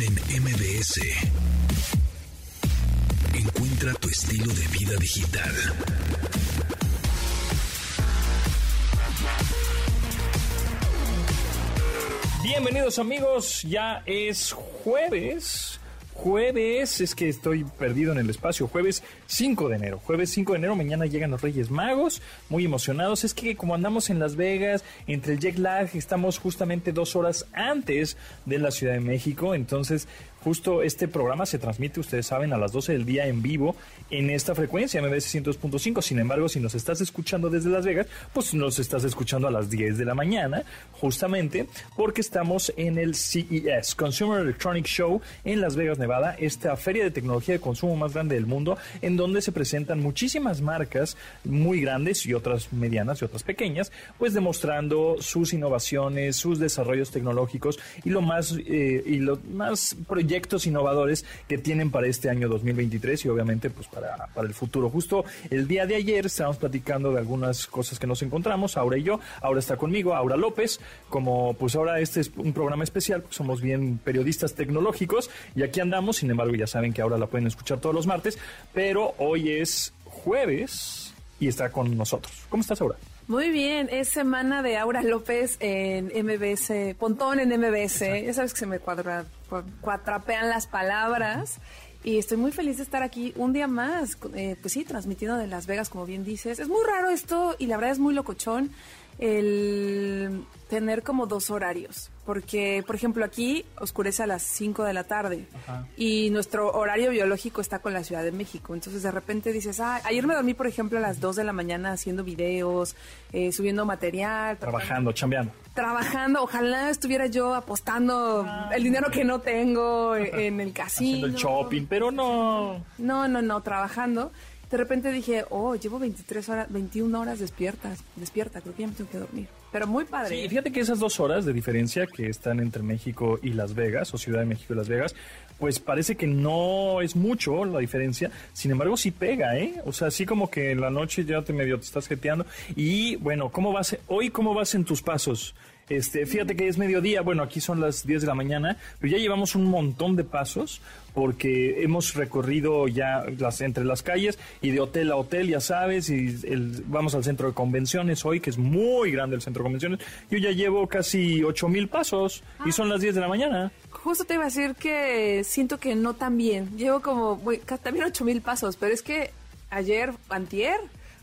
en MBS. Encuentra tu estilo de vida digital. Bienvenidos amigos, ya es jueves. Jueves, es que estoy perdido en el espacio. Jueves 5 de enero. Jueves 5 de enero, mañana llegan los Reyes Magos. Muy emocionados. Es que como andamos en Las Vegas, entre el jet lag, estamos justamente dos horas antes de la Ciudad de México. Entonces, Justo este programa se transmite, ustedes saben, a las 12 del día en vivo en esta frecuencia MBS 102.5. Sin embargo, si nos estás escuchando desde Las Vegas, pues nos estás escuchando a las 10 de la mañana, justamente porque estamos en el CES, Consumer Electronic Show, en Las Vegas, Nevada, esta feria de tecnología de consumo más grande del mundo, en donde se presentan muchísimas marcas muy grandes y otras medianas y otras pequeñas, pues demostrando sus innovaciones, sus desarrollos tecnológicos y lo más eh, y lo más innovadores que tienen para este año 2023 y obviamente pues para, para el futuro. Justo el día de ayer estábamos platicando de algunas cosas que nos encontramos, Aura y yo. Aura está conmigo, Aura López, como pues ahora este es un programa especial, pues somos bien periodistas tecnológicos y aquí andamos, sin embargo ya saben que ahora la pueden escuchar todos los martes, pero hoy es jueves y está con nosotros. ¿Cómo estás, Aura? Muy bien, es semana de Aura López en MBS, Pontón en MBS. Ya sabes que se me cuadra, cuatrapean las palabras. Y estoy muy feliz de estar aquí un día más, eh, pues sí, transmitiendo de Las Vegas, como bien dices. Es muy raro esto y la verdad es muy locochón el tener como dos horarios. Porque, por ejemplo, aquí oscurece a las 5 de la tarde y nuestro horario biológico está con la Ciudad de México. Entonces, de repente dices, ah, ayer me dormí, por ejemplo, a las 2 de la mañana haciendo videos, eh, subiendo material. Trabajando, chambeando. Trabajando. Ojalá estuviera yo apostando Ah. el dinero que no tengo en el casino. Haciendo el shopping, pero no. No, no, no, trabajando. De repente dije, oh, llevo 23 horas, 21 horas despiertas, despierta, creo que ya me tengo que dormir. Pero muy padre. Sí, fíjate que esas dos horas de diferencia que están entre México y Las Vegas, o Ciudad de México y Las Vegas, pues parece que no es mucho la diferencia, sin embargo sí pega, ¿eh? O sea, así como que en la noche ya te medio te estás jeteando. Y bueno, ¿cómo vas? Hoy, ¿cómo vas en tus pasos? Este, fíjate que es mediodía, bueno, aquí son las 10 de la mañana, pero ya llevamos un montón de pasos porque hemos recorrido ya las, entre las calles y de hotel a hotel, ya sabes, y el- vamos al centro de convenciones hoy, que es muy grande el centro de convenciones. Yo ya llevo casi 8 mil pasos y son las 10 de la mañana. Justo te iba a decir que siento que no tan bien. Llevo como, también 8 mil pasos, pero es que ayer, antier,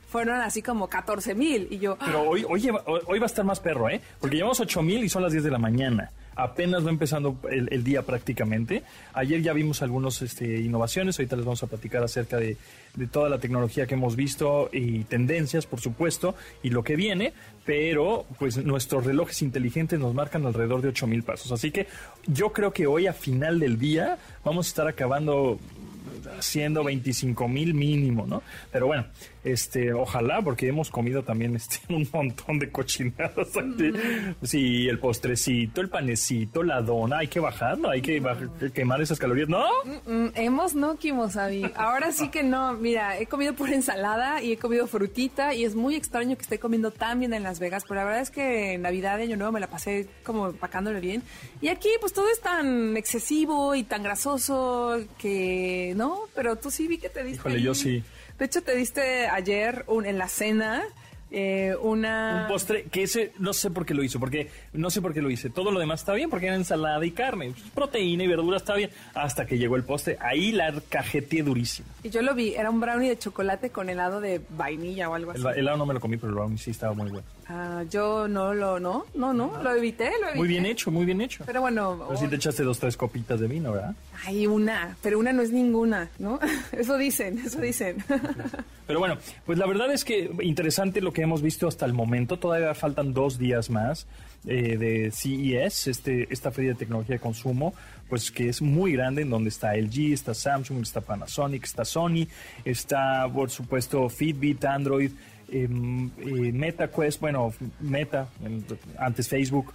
fueron así como 14 mil. Y yo, Pero hoy, hoy, hoy va a estar más perro, ¿eh? Porque llevamos 8 mil y son las 10 de la mañana. Apenas va empezando el, el día prácticamente. Ayer ya vimos algunas este, innovaciones, ahorita les vamos a platicar acerca de, de toda la tecnología que hemos visto y tendencias, por supuesto, y lo que viene, pero pues nuestros relojes inteligentes nos marcan alrededor de 8 mil pasos. Así que yo creo que hoy a final del día vamos a estar acabando haciendo 25 mil mínimo, ¿no? Pero bueno, este, ojalá, porque hemos comido también este, un montón de cochinadas aquí. Sí, el postrecito, el panecito, la dona, hay que bajarlo, hay que baj- quemar esas calorías, ¿no? hemos no, Kimosabi. Ahora sí que no. Mira, he comido pura ensalada y he comido frutita y es muy extraño que esté comiendo tan bien en Las Vegas, pero la verdad es que en Navidad Año Nuevo me la pasé como empacándole bien. Y aquí pues todo es tan excesivo y tan grasoso que no, pero tú sí vi que te diste. Híjole, yo sí. De hecho, te diste ayer un, en la cena eh, una... Un postre que ese no sé por qué lo hizo, porque no sé por qué lo hice. Todo lo demás está bien, porque era ensalada y carne, proteína y verdura está bien. Hasta que llegó el postre, ahí la cajeteé durísimo. Y yo lo vi, era un brownie de chocolate con helado de vainilla o algo así. El el helado no me lo comí, pero el brownie sí estaba muy bueno. Ah, yo no lo, no, no, no, lo evité, lo evité. Muy bien hecho, muy bien hecho. Pero bueno, Pero sí te echaste dos, tres copitas de vino, ¿verdad? hay una, pero una no es ninguna, ¿no? Eso dicen, eso dicen. Pero bueno, pues la verdad es que interesante lo que hemos visto hasta el momento. Todavía faltan dos días más eh, de CES, este, esta feria de tecnología de consumo, pues que es muy grande, en donde está LG, está Samsung, está Panasonic, está Sony, está por supuesto Fitbit, Android. Em, eh, MetaQuest, bueno, Meta, antes Facebook.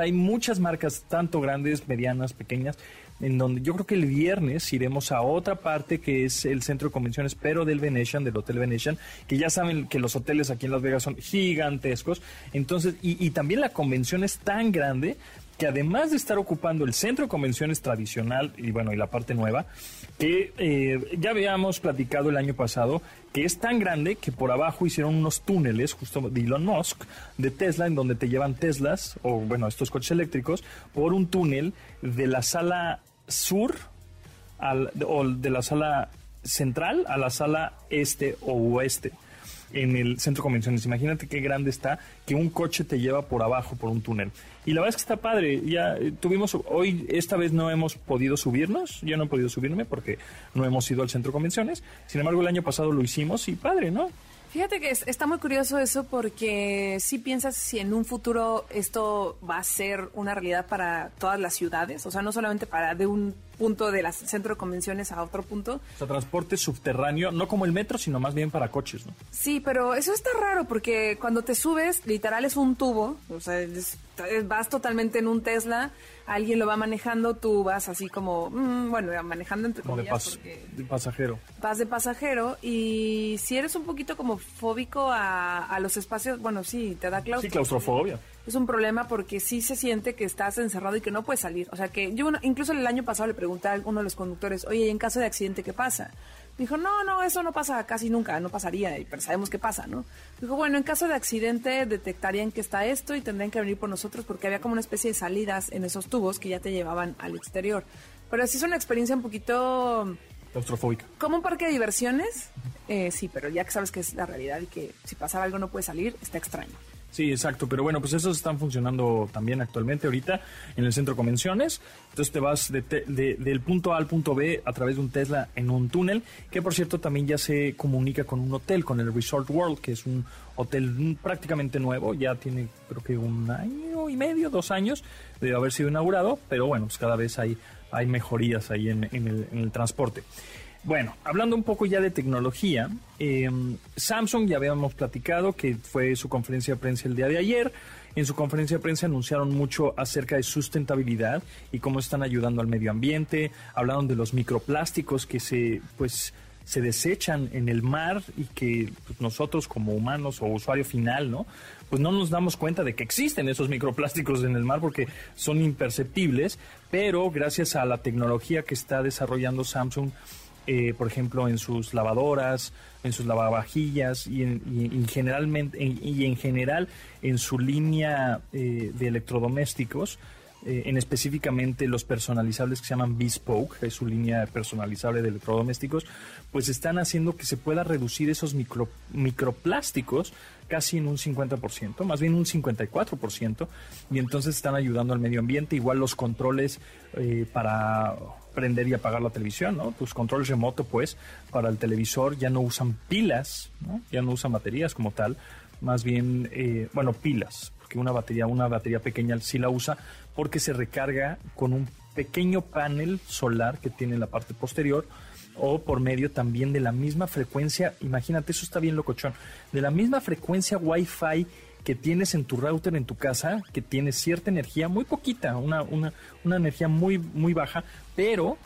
Hay muchas marcas, tanto grandes, medianas, pequeñas, en donde yo creo que el viernes iremos a otra parte que es el centro de convenciones, pero del Venetian, del Hotel Venetian, que ya saben que los hoteles aquí en Las Vegas son gigantescos. Entonces, y, y también la convención es tan grande que además de estar ocupando el centro de convenciones tradicional y bueno, y la parte nueva, que eh, ya habíamos platicado el año pasado, que es tan grande que por abajo hicieron unos túneles, justo de Elon Musk, de Tesla, en donde te llevan Teslas, o bueno, estos coches eléctricos, por un túnel de la sala sur al, o de la sala central a la sala este o oeste en el centro de convenciones. Imagínate qué grande está que un coche te lleva por abajo por un túnel. Y la verdad es que está padre. Ya eh, tuvimos, hoy, esta vez no hemos podido subirnos. Yo no he podido subirme porque no hemos ido al centro de convenciones. Sin embargo, el año pasado lo hicimos y padre, ¿no? Fíjate que está muy curioso eso porque si piensas si en un futuro esto va a ser una realidad para todas las ciudades, o sea, no solamente para de un punto del centro de convenciones a otro punto. O sea, transporte subterráneo, no como el metro, sino más bien para coches, ¿no? Sí, pero eso está raro porque cuando te subes, literal es un tubo, o sea, vas totalmente en un Tesla, alguien lo va manejando, tú vas así como, mm, bueno, manejando entre como comillas. de, pasajero. Vas de pasajero y si eres un poquito como fóbico a, los espacios, bueno, sí, te da claustrofobia. Sí, claustrofobia. Es un problema porque sí se siente que estás encerrado y que no puedes salir. O sea que yo incluso el año pasado le pregunté a uno de los conductores, oye, en caso de accidente qué pasa? dijo, no, no, eso no pasa casi nunca, no pasaría, pero sabemos qué pasa, ¿no? Dijo, bueno, en caso de accidente detectarían que está esto y tendrían que venir por nosotros porque había como una especie de salidas en esos tubos que ya te llevaban al exterior. Pero así es una experiencia un poquito... Claustrofóbica. Como un parque de diversiones, eh, sí, pero ya que sabes que es la realidad y que si pasara algo no puede salir, está extraño. Sí, exacto, pero bueno, pues esos están funcionando también actualmente ahorita en el centro de convenciones. Entonces te vas del punto A al punto B a través de un Tesla en un túnel, que por cierto también ya se comunica con un hotel, con el Resort World, que es un hotel prácticamente nuevo, ya tiene creo que un año y medio, dos años de haber sido inaugurado, pero bueno, pues cada vez hay, hay mejorías ahí en el transporte. Bueno, hablando un poco ya de tecnología, em, Samsung ya habíamos platicado que fue su conferencia de prensa el día de ayer. En su conferencia de prensa anunciaron mucho acerca de sustentabilidad y cómo están ayudando al medio ambiente. Hablaron de los microplásticos que se, pues, se desechan en el mar y que pues, nosotros como humanos o usuario final, ¿no? Pues no nos damos cuenta de que existen esos microplásticos en el mar porque son imperceptibles, pero gracias a la tecnología que está desarrollando Samsung eh, por ejemplo, en sus lavadoras, en sus lavavajillas y en, generalmente, y en general en su línea eh, de electrodomésticos, eh, en específicamente los personalizables que se llaman Bespoke, que es su línea personalizable de electrodomésticos, pues están haciendo que se pueda reducir esos micro, microplásticos casi en un 50%, más bien un 54%, y entonces están ayudando al medio ambiente, igual los controles para prender y apagar la televisión, ¿no? Tus controles remoto, pues, para el televisor ya no usan pilas, ¿no? Ya no usan baterías como tal, más bien, eh, bueno, pilas, porque una batería, una batería pequeña sí la usa porque se recarga con un pequeño panel solar que tiene en la parte posterior o por medio también de la misma frecuencia, imagínate, eso está bien locochón, de la misma frecuencia Wi-Fi que tienes en tu router en tu casa, que tiene cierta energía, muy poquita, una, una, una energía muy, muy baja, pero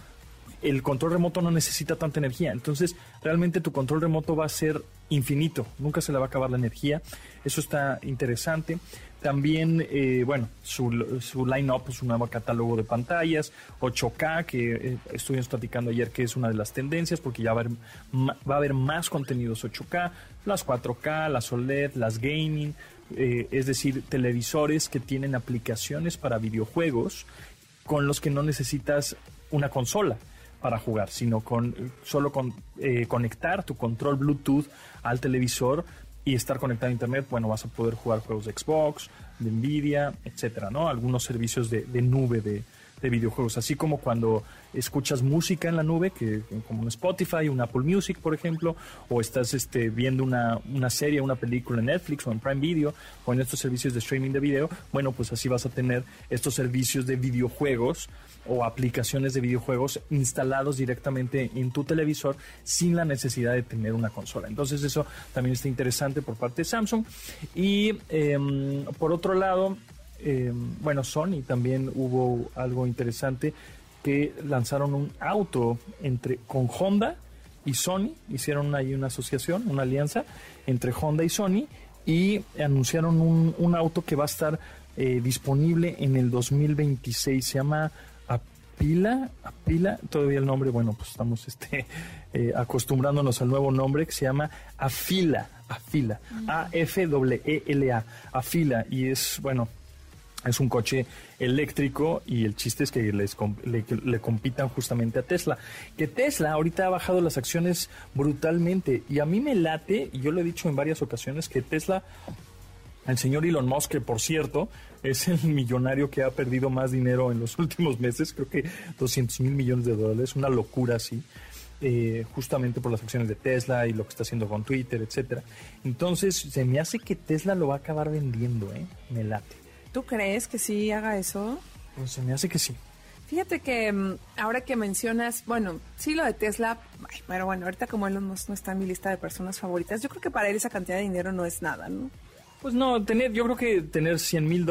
el control remoto no necesita tanta energía. Entonces, realmente tu control remoto va a ser infinito, nunca se le va a acabar la energía. Eso está interesante. También, eh, bueno, su, su line-up, su nuevo catálogo de pantallas, 8K, que eh, estuvimos platicando ayer que es una de las tendencias, porque ya va a, haber, va a haber más contenidos 8K, las 4K, las OLED, las gaming, eh, es decir, televisores que tienen aplicaciones para videojuegos con los que no necesitas una consola para jugar, sino con solo con eh, conectar tu control Bluetooth al televisor y estar conectado a internet, bueno, vas a poder jugar juegos de Xbox, de Nvidia, etcétera, ¿no? Algunos servicios de nube de, de videojuegos, así como cuando escuchas música en la nube, que como un Spotify, un Apple Music, por ejemplo, o estás este, viendo una, una serie, una película en Netflix o en Prime Video o en estos servicios de streaming de video, bueno, pues así vas a tener estos servicios de videojuegos o aplicaciones de videojuegos instalados directamente en tu televisor sin la necesidad de tener una consola. Entonces eso también está interesante por parte de Samsung. Y em, por otro lado, eh, bueno, Sony también hubo algo interesante que lanzaron un auto entre con Honda y Sony, hicieron ahí una asociación, una alianza entre Honda y Sony y anunciaron un, un auto que va a estar eh, disponible en el 2026. Se llama Apila, todavía el nombre, bueno, pues estamos este, eh, acostumbrándonos al nuevo nombre que se llama Afila, Afila, A-F-E-L-A, Afila, y es, bueno, es un coche eléctrico y el chiste es que les le, compitan justamente a Tesla. Que Tesla ahorita ha bajado las acciones brutalmente y a mí me late, y yo lo he dicho en varias ocasiones, que Tesla, el señor Elon Musk, que por cierto es el millonario que ha perdido más dinero en los últimos meses, creo que 200 mil millones de dólares, una locura así. Eh, justamente por las acciones de Tesla y lo que está haciendo con Twitter, etcétera. Entonces, se me hace que Tesla lo va a acabar vendiendo, ¿eh? Me late. ¿Tú crees que sí haga eso? Pues se me hace que sí. Fíjate que mm, ahora que mencionas, bueno, sí lo de Tesla, pero bueno, ahorita como Elon Musk no está en mi lista de personas favoritas, yo creo que para él esa cantidad de dinero no es nada, ¿no? Pues no, tener, yo creo que tener 100 mil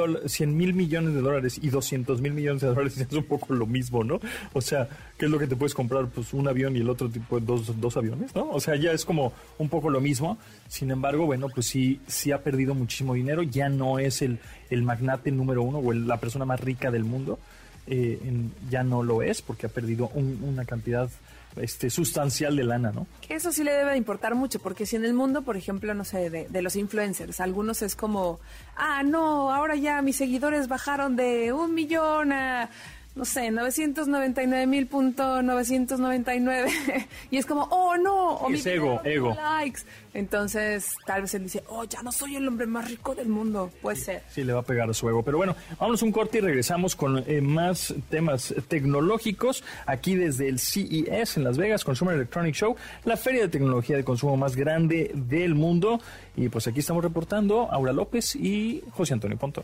mil millones de dólares y 200 mil millones de dólares es un poco lo mismo, ¿no? O sea, ¿qué es lo que te puedes comprar? Pues un avión y el otro tipo, dos, dos aviones, ¿no? O sea, ya es como un poco lo mismo. Sin embargo, bueno, pues sí, sí ha perdido muchísimo dinero. Ya no es el, el magnate número uno o la persona más rica del mundo. Eh, ya no lo es porque ha perdido una cantidad este, sustancial de lana, ¿no? Que eso sí le debe importar mucho, porque si en el mundo, por ejemplo, no sé, de, de, los influencers, algunos es como, ah, no, ahora ya mis seguidores bajaron de un millón a no sé, 999 mil punto 999 y es como, oh no, o mi ego, ego. likes. Entonces, tal vez él dice, oh, ya no soy el hombre más rico del mundo. Puede ser. Sí, le va a pegar a su ego. Pero bueno, vámonos un corte y regresamos con eh, más temas tecnológicos aquí desde el CES en Las Vegas, Consumer Electronic Show, la feria de tecnología de consumo más grande del mundo. Y pues aquí estamos reportando Aura López y José Antonio Pontón.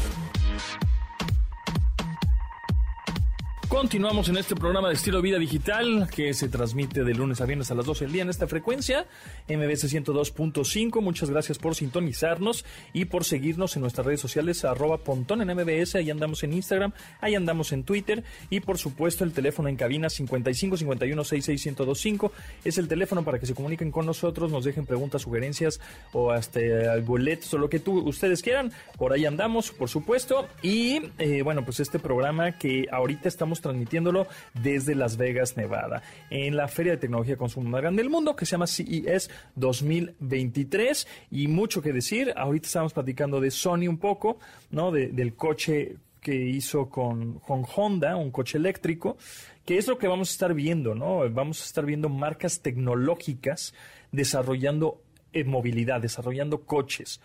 Continuamos en este programa de estilo vida digital que se transmite de lunes a viernes a las 12 del día en esta frecuencia, MBS 102.5. Muchas gracias por sintonizarnos y por seguirnos en nuestras redes sociales, arroba pontón en MBS. Ahí andamos en Instagram, ahí andamos en Twitter y por supuesto el teléfono en cabina 55 51 66 1025 es el teléfono para que se comuniquen con nosotros, nos dejen preguntas, sugerencias o hasta boletos o lo que tú, ustedes quieran. Por ahí andamos, por supuesto. Y eh, bueno, pues este programa que ahorita estamos transmitiéndolo desde Las Vegas, Nevada, en la Feria de Tecnología Consumo más grande del mundo que se llama CES 2023 y mucho que decir. Ahorita estamos platicando de Sony un poco, ¿no? del coche que hizo con, con, Honda, un coche eléctrico, que es lo que vamos a estar viendo, ¿no? Vamos a estar viendo marcas tecnológicas desarrollando eh, movilidad, desarrollando coches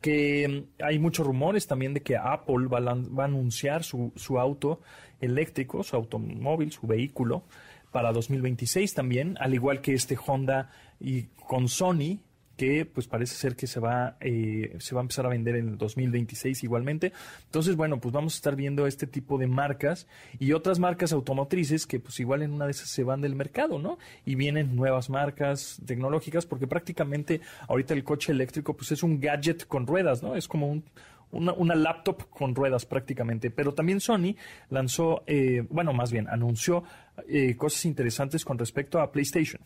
que mm, hay muchos rumores también de que Apple va a, anunciar su, su, auto eléctrico, su automóvil, su vehículo para 2026 también, al igual que este Honda y con Sony que pues parece ser que se va, eh, se va a empezar a vender en el 2026 igualmente. Entonces, bueno, pues vamos a estar viendo este tipo de marcas y otras marcas automotrices que pues igual en una de esas se van del mercado, ¿no? Y vienen nuevas marcas tecnológicas porque prácticamente ahorita el coche eléctrico pues es un gadget con ruedas, ¿no? Es como un, una, laptop con ruedas prácticamente. Pero también Sony lanzó, eh, bueno, más bien anunció eh, cosas interesantes con respecto a PlayStation.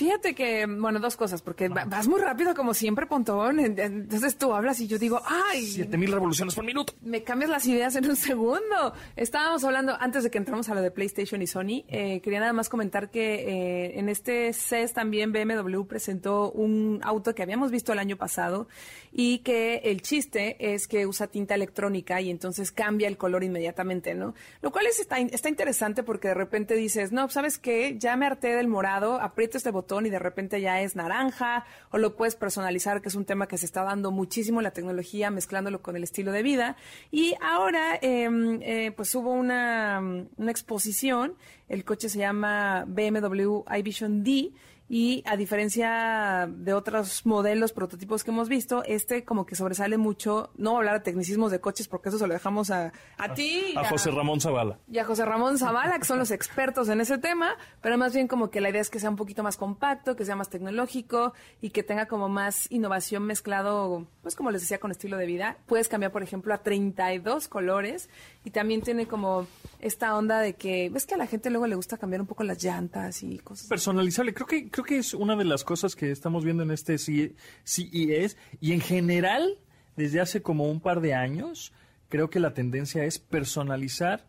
Fíjate que, bueno, dos cosas, porque vas muy rápido como siempre, Pontón. Entonces tú hablas y yo digo, ¡ay! Siete mil revoluciones por minuto. Me cambias las ideas en un segundo. Estábamos hablando, antes de que entramos a lo de PlayStation y Sony, eh, quería nada más comentar que eh, en este CES también BMW presentó un auto que habíamos visto el año pasado y que el chiste es que usa tinta electrónica y entonces cambia el color inmediatamente, ¿no? Lo cual es, está, está interesante porque de repente dices, no, ¿sabes qué? Ya me harté del morado, aprieto este botón y de repente ya es naranja, o lo puedes personalizar, que es un tema que se está dando muchísimo la tecnología, mezclándolo con el estilo de vida. Y ahora, em, eh, pues hubo una, una exposición, el coche se llama BMW iVision D, y a diferencia de otros modelos, prototipos que hemos visto, este como que sobresale mucho, no hablar de tecnicismos de coches porque eso se lo dejamos a, a ti. A, José Ramón Zavala. Y a José Ramón Zavala, que son los expertos en ese tema, pero más bien como que la idea es que sea un poquito más compacto, que sea más tecnológico y que tenga como más innovación mezclado, pues como les decía, con estilo de vida. Puedes cambiar, por ejemplo, a 32 colores y también tiene como esta onda de que, ves que a la gente luego le gusta cambiar un poco las llantas y cosas. Personalizable, creo que creo que es una de las cosas que estamos viendo en este CES y en general desde hace como un par de años creo que la tendencia es personalizar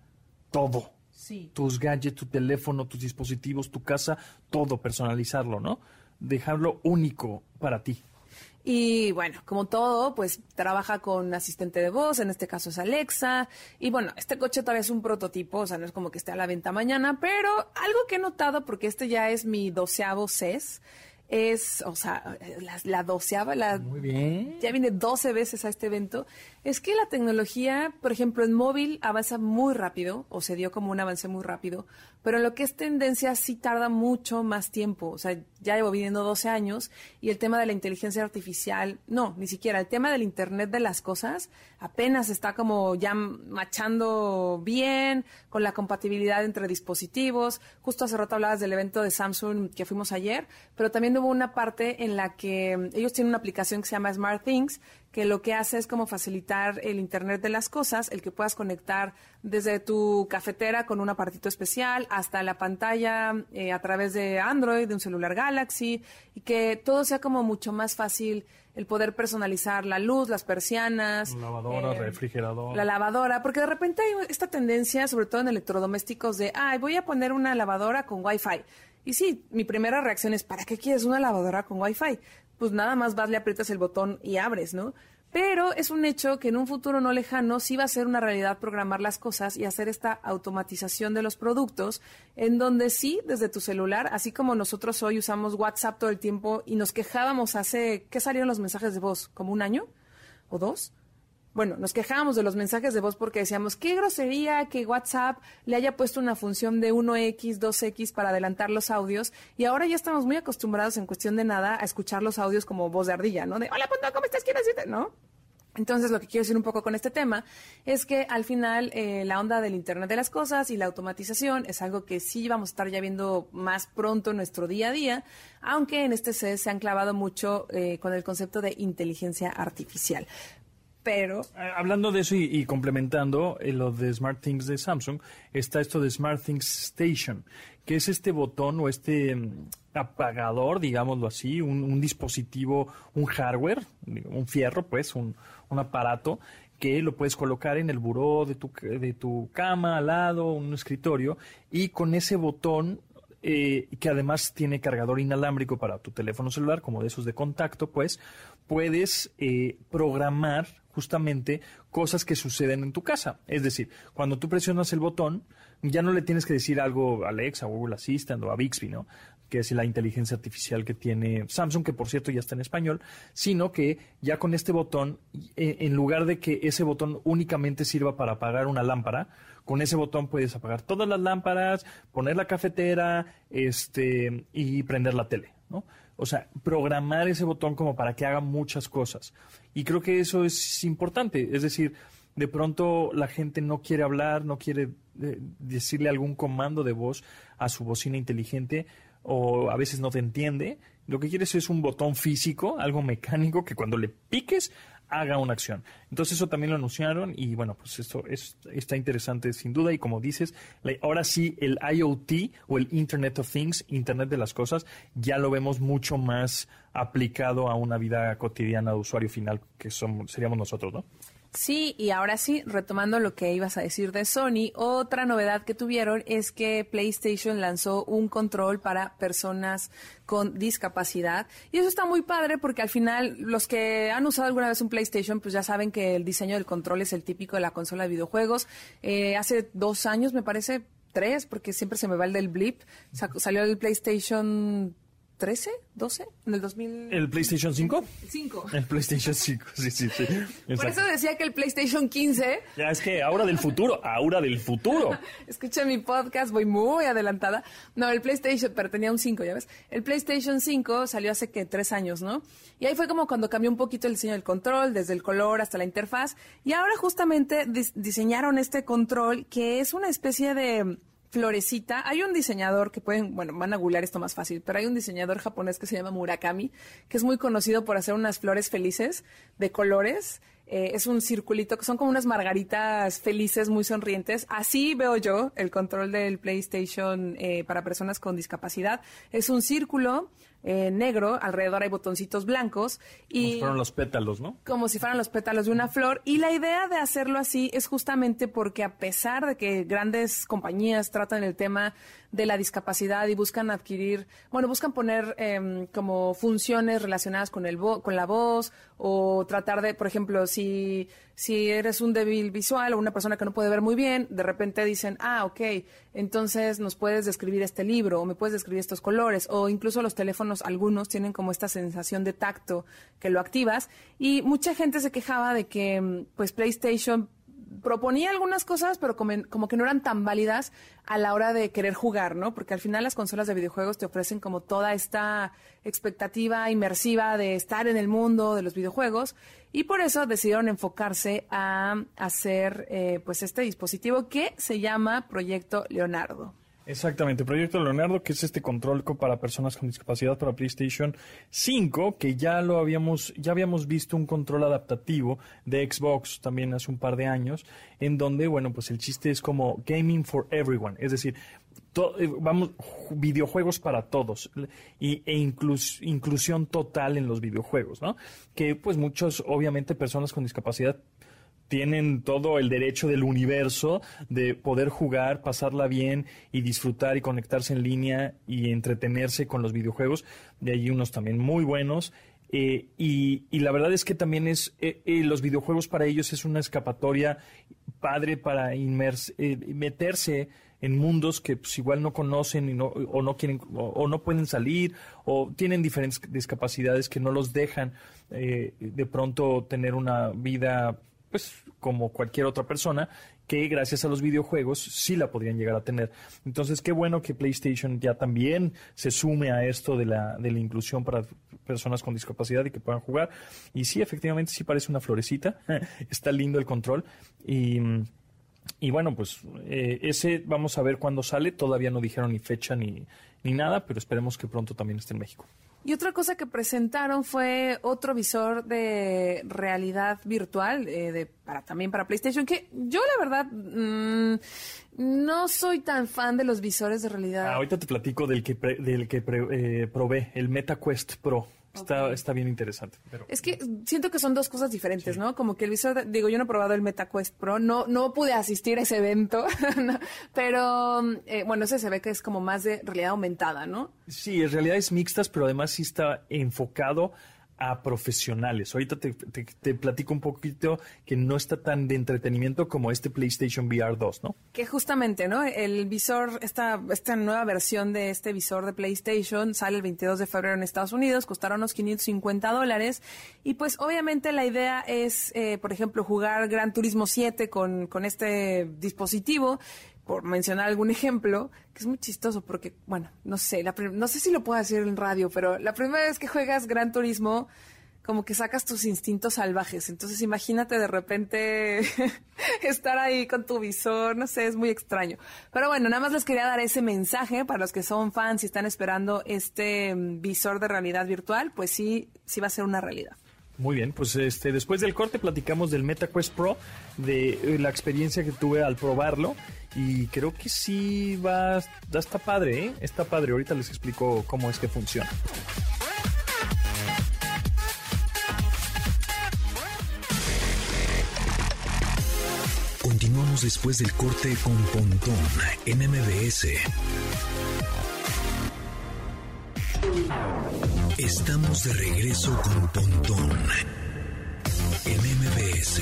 todo. Sí. Tus gadgets, tu teléfono, tus dispositivos, tu casa, todo personalizarlo, ¿no? Dejarlo único para ti. Y bueno, como todo, pues trabaja con asistente de voz, en este caso es Alexa. Y bueno, este coche todavía es un prototipo, o sea, no es como que esté a la venta mañana, pero algo que he notado, porque este ya es mi doceavo CES, es, o sea, la, la doceava, la... Muy bien. Ya viene 12 veces a este evento. Es que la tecnología, por ejemplo, en móvil avanza muy rápido, o se dio como un avance muy rápido, pero en lo que es tendencia sí tarda mucho más tiempo. O sea, ya llevo viviendo 12 años y el tema de la inteligencia artificial, no, ni siquiera. El tema del Internet de las cosas apenas está como ya machando bien con la compatibilidad entre dispositivos. Justo hace rato hablabas del evento de Samsung que fuimos ayer, pero también hubo una parte en la que ellos tienen una aplicación que se llama Smart Things, que lo que hace es como facilitar el Internet de las cosas, el que puedas conectar desde tu cafetera con un apartito especial hasta la pantalla eh, a través de Android, de un celular Galaxy, y que todo sea como mucho más fácil el poder personalizar la luz, las persianas. Lavadora, eh, refrigerador. La lavadora, porque de repente hay esta tendencia, sobre todo en electrodomésticos, de, ay, voy a poner una lavadora con Wi-Fi. Y sí, mi primera reacción es, ¿para qué quieres una lavadora con Wi-Fi? Pues nada más vas, le aprietas el botón y abres, ¿no? Pero es un hecho que en un futuro no lejano sí va a ser una realidad programar las cosas y hacer esta automatización de los productos, en donde sí, desde tu celular, así como nosotros hoy usamos WhatsApp todo el tiempo y nos quejábamos hace, ¿qué salieron los mensajes de voz? ¿Como un año? ¿O dos? Bueno, nos quejábamos de los mensajes de voz porque decíamos, qué grosería que WhatsApp le haya puesto una función de 1X, 2X para adelantar los audios y ahora ya estamos muy acostumbrados en cuestión de nada a escuchar los audios como voz de ardilla, ¿no? De, hola, ¿cómo estás? ¿Quieres decirte? ¿No? Entonces, lo que quiero decir un poco con este tema es que al final eh, la onda del Internet de las Cosas y la automatización es algo que sí vamos a estar ya viendo más pronto en nuestro día a día, aunque en este CES se han clavado mucho eh, con el concepto de inteligencia artificial. Pero. Eh, hablando de eso y, complementando lo de Smart Things de Samsung, está esto de Smart Things Station, que es este botón o este mm, apagador, digámoslo así, un, dispositivo, un hardware, un fierro, pues, un, aparato que lo puedes colocar en el buró de tu, de tu cama, al lado, un escritorio, y con ese botón eh, que además tiene cargador inalámbrico para tu teléfono celular, como de esos de contacto, pues puedes eh, programar justamente cosas que suceden en tu casa. Es decir, cuando tú presionas el botón, ya no le tienes que decir algo a Alexa, Google Assistant o a Bixby, ¿no? que es la inteligencia artificial que tiene Samsung, que por cierto ya está en español, sino que ya con este botón, e, en lugar de que ese botón únicamente sirva para apagar una lámpara, con ese botón puedes apagar todas las lámparas, poner la cafetera, este, y prender la tele, ¿no? O sea, programar ese botón como para que haga muchas cosas. Y creo que eso es importante. Es decir, de pronto la gente no quiere hablar, no quiere eh, decirle algún comando de voz a su bocina inteligente o a veces no te entiende. Lo que quieres es un botón físico, algo mecánico que cuando le piques haga una acción. Entonces eso también lo anunciaron y bueno, pues esto es, está interesante sin duda y como dices, ahora sí el IoT o el Internet of Things, Internet de las Cosas, ya lo vemos mucho más aplicado a una vida cotidiana de usuario final que somos, seríamos nosotros, ¿no? Sí, y ahora sí, retomando lo que ibas a decir de Sony, otra novedad que tuvieron es que PlayStation lanzó un control para personas con discapacidad. Y eso está muy padre porque al final los que han usado alguna vez un PlayStation, pues ya saben que el diseño del control es el típico de la consola de videojuegos. Eh, hace dos años, me parece, tres, porque siempre se me va el del blip, salió el PlayStation 2013, 12, en el 2000. ¿El PlayStation 5? 5. El PlayStation 5, sí, sí, sí. Por eso decía que el PlayStation 15 Ya es que ahora del futuro, ahora del futuro. Escucha mi podcast, voy muy adelantada. No, el PlayStation, pero tenía un 5, ¿ya ves? El PlayStation 5 salió hace que tres años, ¿no? Y ahí fue como cuando cambió un poquito el diseño del control, desde el color hasta la interfaz. Y ahora justamente dis- diseñaron este control que es una especie de florecita. Hay un diseñador que pueden, bueno, van a googlear esto más fácil, pero hay un diseñador japonés que se llama Murakami, que es muy conocido por hacer unas flores felices de colores. Eh, es un circulito, que son como unas margaritas felices, muy sonrientes. Así veo yo el control del PlayStation eh, para personas con discapacidad. Es un círculo eh, negro, alrededor hay botoncitos blancos y Fueron los pétalos, ¿no? como si fueran los pétalos de una flor. Y la idea de hacerlo así es justamente porque a pesar de que grandes compañías tratan el tema de la discapacidad y buscan adquirir, bueno, buscan poner em, como funciones relacionadas con el con la voz o tratar de, por ejemplo, si si eres un débil visual o una persona que no puede ver muy bien, de repente dicen, ah, ok, entonces nos puedes describir este libro o me puedes describir estos colores o incluso los teléfonos, algunos tienen como esta sensación de tacto que lo activas. Y mucha gente se quejaba de que mm, pues PlayStation proponía algunas cosas, pero como, como que no eran tan válidas a la hora de querer jugar, ¿no? Porque al final las consolas de videojuegos te ofrecen como toda esta expectativa inmersiva de estar en el mundo de los videojuegos y por eso decidieron enfocarse a hacer eh, pues este dispositivo que se llama Proyecto Leonardo. Exactamente, Proyecto Leonardo, que es este control co- para personas con discapacidad para PlayStation 5, que ya lo habíamos, ya habíamos visto un control adaptativo de Xbox también hace un par de años, en donde, bueno, pues el chiste es como gaming for everyone, es decir, eh, vamos, ju- videojuegos para todos y, e inclus- inclusión total en los videojuegos, ¿no? Que pues muchos, obviamente, personas con discapacidad tienen todo el derecho del universo de poder jugar, pasarla bien y disfrutar y conectarse en línea y entretenerse con los videojuegos. De allí unos también muy buenos. Eh, y, la verdad es que también es eh, eh, los videojuegos para ellos es una escapatoria padre para inmers- eh, meterse en mundos que pues, igual no conocen y no, o no quieren o, o no pueden salir o tienen diferentes discapacidades que no los dejan de pronto tener una vida pues como cualquier otra persona que gracias a los videojuegos sí la podrían llegar a tener. Entonces, qué bueno que PlayStation ya también se sume a esto de la, de la inclusión para personas con discapacidad y que puedan jugar. Y sí, efectivamente, sí parece una florecita. Está lindo el control. Y, y bueno, pues eh, ese vamos a ver cuándo sale. Todavía no dijeron ni fecha ni, ni nada, pero esperemos que pronto también esté en México. Y otra cosa que presentaron fue otro visor de realidad virtual, eh, de, para, también para PlayStation, que yo la verdad mm, no soy tan fan de los visores de realidad. Ah, ahorita te platico del que, pre- del que pre- eh, probé, el MetaQuest Pro. Está, está bien interesante. Pero... Es que siento que son dos cosas diferentes, ¿no? Como que el visor, digo, yo no he probado el MetaQuest Pro, no, no pude asistir a ese evento, ¿no? pero eh, bueno, ese se ve que es como más de realidad aumentada, ¿no? Sí, en realidad es mixtas, pero además sí está enfocado a profesionales. Ahorita te, te- platico un poquito que no está tan de entretenimiento como este PlayStation VR 2, ¿no? Que justamente, ¿no? El visor, esta, esta nueva versión de este visor de PlayStation sale el 22 de febrero en Estados Unidos, costará unos 550 dólares. Y pues obviamente la idea es, eh, por ejemplo, jugar Gran Turismo 7 con, con este dispositivo, por mencionar algún ejemplo, que es muy chistoso porque, bueno, no sé, la no sé si lo puedo decir en radio, pero la primera vez que juegas Gran Turismo como que sacas tus instintos salvajes. Entonces imagínate de repente estar ahí con tu visor, no sé, es muy extraño. Pero bueno, nada más les quería dar ese mensaje para los que son fans y están esperando este mm, visor de realidad virtual, pues sí, sí va a ser una realidad. Muy bien, pues este, después del corte platicamos del MetaQuest Pro, de eh, la experiencia que tuve al probarlo y creo que sí va, está padre, ¿eh? Está padre, ahorita les explico cómo es que funciona. Continuamos después del corte con Pontón en MBS. Estamos de regreso con Pontón en MBS.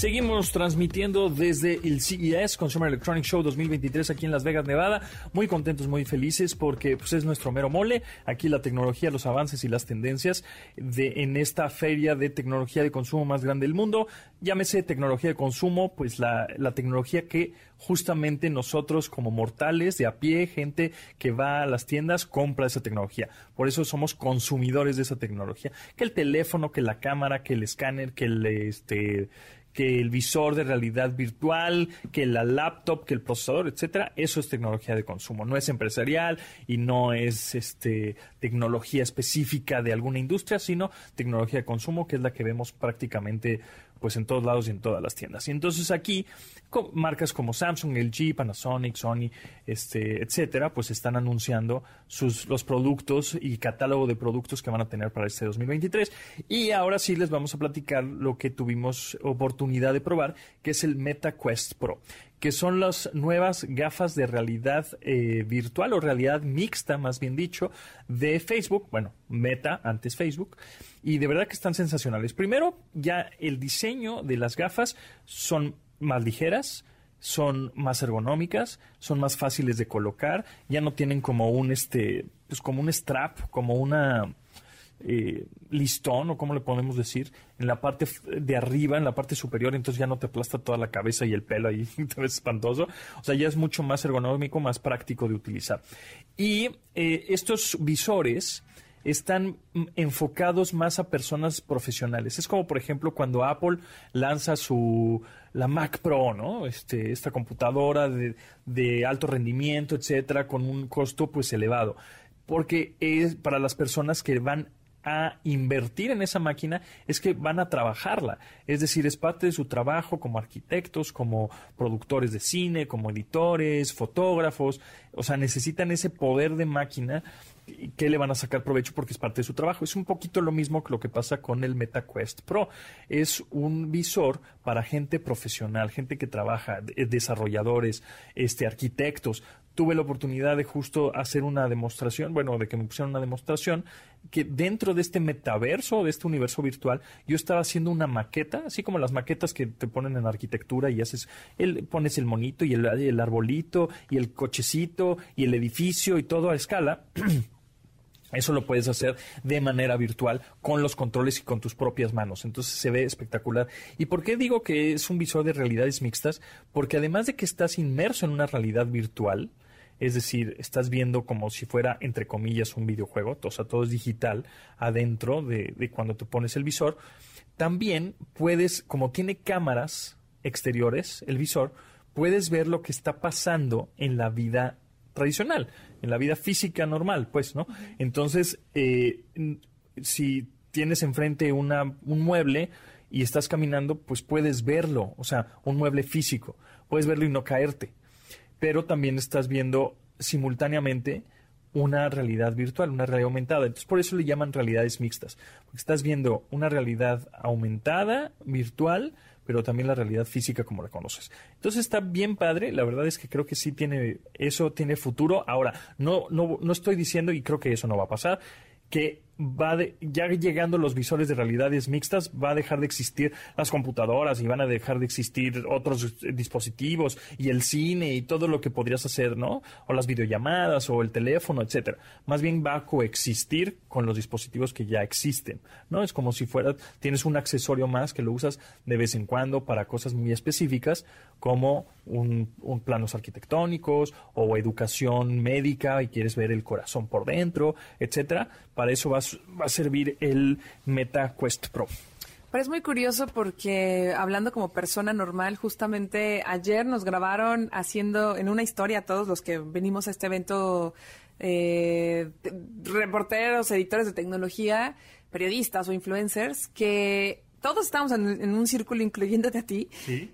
Seguimos transmitiendo desde el CES, Consumer Electronic Show 2023, aquí en Las Vegas, Nevada. Muy contentos, muy felices porque pues, es nuestro mero mole. Aquí la tecnología, los avances y las tendencias de, en esta feria de tecnología de consumo más grande del mundo. Llámese tecnología de consumo, pues la, la tecnología que justamente nosotros como mortales de a pie, gente que va a las tiendas, compra esa tecnología. Por eso somos consumidores de esa tecnología. Que el teléfono, que la cámara, que el escáner, que el este que el visor de realidad virtual, que la laptop, que el procesador, etcétera, eso es tecnología de consumo, no es empresarial y no es este tecnología específica de alguna industria, sino tecnología de consumo que es la que vemos prácticamente pues en todos lados y en todas las tiendas. Y entonces aquí marcas como Samsung, LG, Panasonic, Sony, este, etcétera, pues están anunciando sus los productos y catálogo de productos que van a tener para este 2023. Y ahora sí les vamos a platicar lo que tuvimos oportunidad de probar, que es el Meta Quest Pro que son las nuevas gafas de realidad eh, virtual o realidad mixta, más bien dicho, de Facebook, bueno, Meta, antes Facebook, y de verdad que están sensacionales. Primero, ya el diseño de las gafas son más ligeras, son más ergonómicas, son más fáciles de colocar, ya no tienen como un este, pues como un strap, como una eh, listón o como le podemos decir en la parte de arriba, en la parte superior, entonces ya no te aplasta toda la cabeza y el pelo ahí, te ves espantoso. O sea, ya es mucho más ergonómico, más práctico de utilizar. Y eh, estos visores están enfocados más a personas profesionales. Es como, por ejemplo, cuando Apple lanza su la Mac Pro, ¿no? Este, esta computadora de, de alto rendimiento, etcétera, con un costo pues elevado. Porque es para las personas que van a invertir en esa máquina es que van a trabajarla. Es decir, es parte de su trabajo como arquitectos, como productores de cine, como editores, fotógrafos. O sea, necesitan ese poder de máquina que le van a sacar provecho porque es parte de su trabajo. Es un poquito lo mismo que lo que pasa con el MetaQuest Pro. Es un visor para gente profesional, gente que trabaja, desarrolladores, este, arquitectos, tuve la oportunidad de justo hacer una demostración, bueno, de que me pusieron una demostración, que dentro de este metaverso, de este universo virtual, yo estaba haciendo una maqueta, así como las maquetas que te ponen en arquitectura y haces, el, pones el monito y el, el arbolito y el cochecito y el edificio y todo a escala. Eso lo puedes hacer de manera virtual con los controles y con tus propias manos. Entonces se ve espectacular. ¿Y por qué digo que es un visor de realidades mixtas? Porque además de que estás inmerso en una realidad virtual, es decir, estás viendo como si fuera, entre comillas, un videojuego, o sea, todo es digital adentro de, de cuando te pones el visor, también puedes, como tiene cámaras exteriores, el visor, puedes ver lo que está pasando en la vida tradicional, en la vida física normal, pues, ¿no? Entonces, eh, si tienes enfrente una, un mueble y estás caminando, pues puedes verlo, o sea, un mueble físico, puedes verlo y no caerte, pero también estás viendo simultáneamente una realidad virtual, una realidad aumentada. Entonces, por eso le llaman realidades mixtas, porque estás viendo una realidad aumentada, virtual, pero también la realidad física como la conoces. Entonces está bien padre, la verdad es que creo que sí tiene, eso tiene futuro. Ahora, no, no, no estoy diciendo, y creo que eso no va a pasar, que va ya llegando los visores de realidades mixtas, va a dejar de existir las computadoras y van a dejar de existir otros dispositivos y el cine y todo lo que podrías hacer, ¿no? O las videollamadas o el teléfono, etcétera. Más bien va a coexistir con los dispositivos que ya existen, ¿no? Es como si fuera, tienes un accesorio más que lo usas de vez en cuando para cosas muy específicas como un, un planos arquitectónicos o educación médica y quieres ver el corazón por dentro, etcétera. Para eso vas va a servir el Meta Quest Pro. Pero es muy curioso porque hablando como persona normal, justamente ayer nos grabaron haciendo en una historia todos los que venimos a este evento, eh, reporteros, editores de tecnología, periodistas o influencers, que todos estábamos en, un círculo, incluyéndote a ti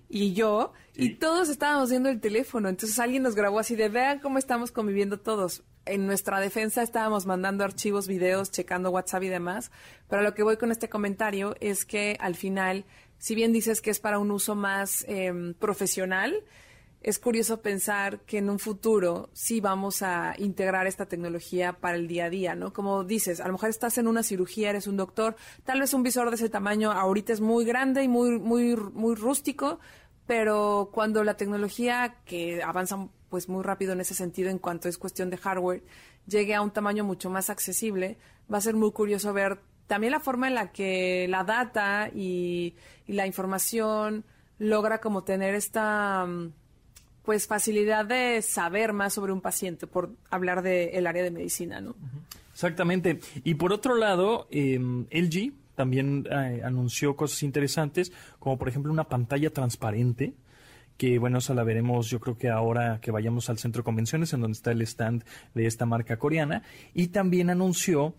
y yo, y todos estábamos viendo el teléfono. Entonces alguien nos grabó así de, vean cómo estamos conviviendo todos en nuestra defensa estábamos mandando archivos, videos, checando WhatsApp y demás, pero lo que voy con este comentario es que al final, si bien dices que es para un uso más em, profesional, es curioso pensar que en un futuro sí vamos a integrar esta tecnología para el día a día, ¿no? Como dices, a lo mejor estás en una cirugía, eres un doctor, tal vez un visor de ese tamaño ahorita es muy grande y muy, muy, muy rústico, pero cuando la tecnología que avanza pues muy rápido en ese sentido en cuanto es cuestión de hardware llegue a un tamaño mucho más accesible, va a ser muy curioso ver también la forma en la que la data y, la información logra como tener esta pues facilidad de saber más sobre un paciente por hablar del área de medicina, ¿no? Exactamente. Y por otro lado, em, LG también eh, anunció cosas interesantes, como por ejemplo una pantalla transparente que bueno, esa la veremos yo creo que ahora que vayamos al centro de convenciones en donde está el stand de esta marca coreana y también anunció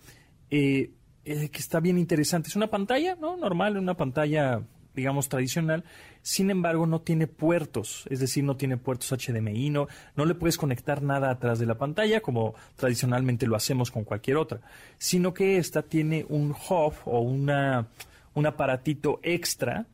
eh, eh, que está bien interesante. Es una pantalla, ¿no? Normal, una pantalla digamos tradicional, sin embargo no tiene puertos, es decir, no tiene puertos HDMI, no, no le puedes conectar nada atrás de la pantalla como tradicionalmente lo hacemos con cualquier otra, sino que esta tiene un hub o una, un aparatito extra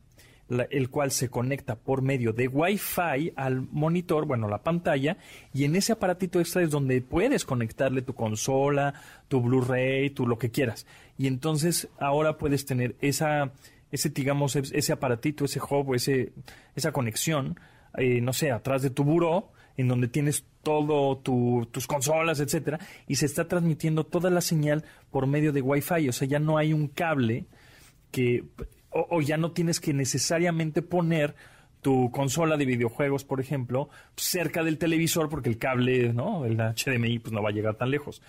el cual se conecta por medio de Wi-Fi al monitor, bueno, la pantalla, y en ese aparatito extra es donde puedes conectarle tu consola, tu Blu-ray, tu lo que quieras. Y entonces ahora puedes tener esa, ese, digamos, ese aparatito, ese hub, ese, esa conexión, eh, no sé, atrás de tu buró, en donde tienes todo tus consolas, etcétera, y se está transmitiendo toda la señal por medio de Wi-Fi, o sea, ya no hay un cable que o, ya no tienes que necesariamente poner tu consola de videojuegos, por ejemplo, cerca del televisor porque el cable, ¿no? El HDMI pues no va a llegar tan lejos.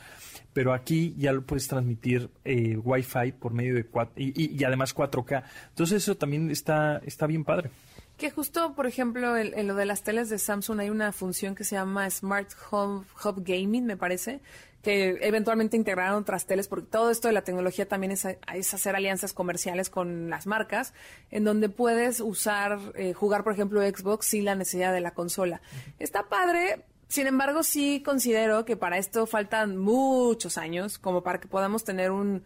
Pero aquí ya lo puedes transmitir eh, Wi-Fi por medio de cuatro, y, además 4K. Entonces eso también está, está bien padre. Que justo, por ejemplo, en, lo de las teles de Samsung hay una función que se llama Smart Home Hub Gaming, me parece, que eventualmente integraron otras teles, porque todo esto de la tecnología también es, hacer alianzas comerciales con las marcas, en donde puedes usar, eh, jugar, por ejemplo, Xbox sin la necesidad de la consola. Está padre, sin embargo, sí considero que para esto faltan muchos años, como para que podamos tener un,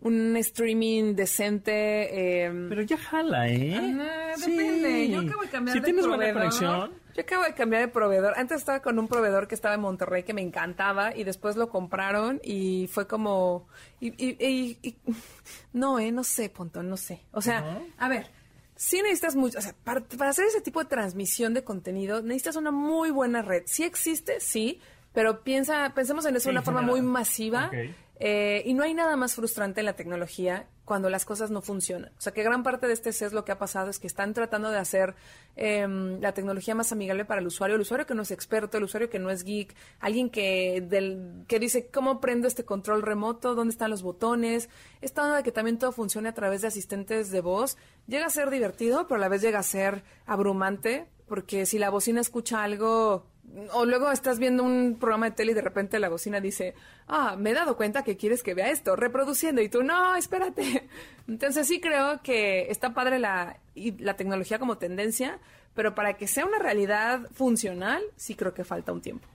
un streaming decente. Eh, Pero ya jala, ¿eh? Ah, depende. Yo acabo de cambiar si tienes buena conexión. Yo acabo de cambiar de proveedor. Antes estaba con un proveedor que estaba en Monterrey que me encantaba y después lo compraron y fue como... Y, no, eh, no sé, Pontón, no sé. O sea, a ver, sí necesitas mucho, o sea, para, hacer ese tipo de transmisión de contenido necesitas una muy buena red. Sí existe, sí, pero piensa, pensemos en eso de una forma muy masiva. Eh, y no hay nada más frustrante en la tecnología cuando las cosas no funcionan. O sea, que gran parte de este es lo que ha pasado es que están tratando de hacer em, la tecnología más amigable para el usuario, el usuario que no es experto, el usuario que no es geek, alguien que, del, que dice, ¿cómo prendo este control remoto? ¿Dónde están los botones? Esta onda de que también todo funcione a través de asistentes de voz llega a ser divertido, pero a la vez llega a ser abrumante, porque si la bocina escucha algo o luego estás viendo un programa de tele y de repente la bocina dice, ah, me he dado cuenta que quieres que vea esto, reproduciendo, y tú, no, espérate. Entonces sí creo que está padre la, la tecnología como tendencia, pero para que sea una realidad funcional, sí creo que falta un tiempo.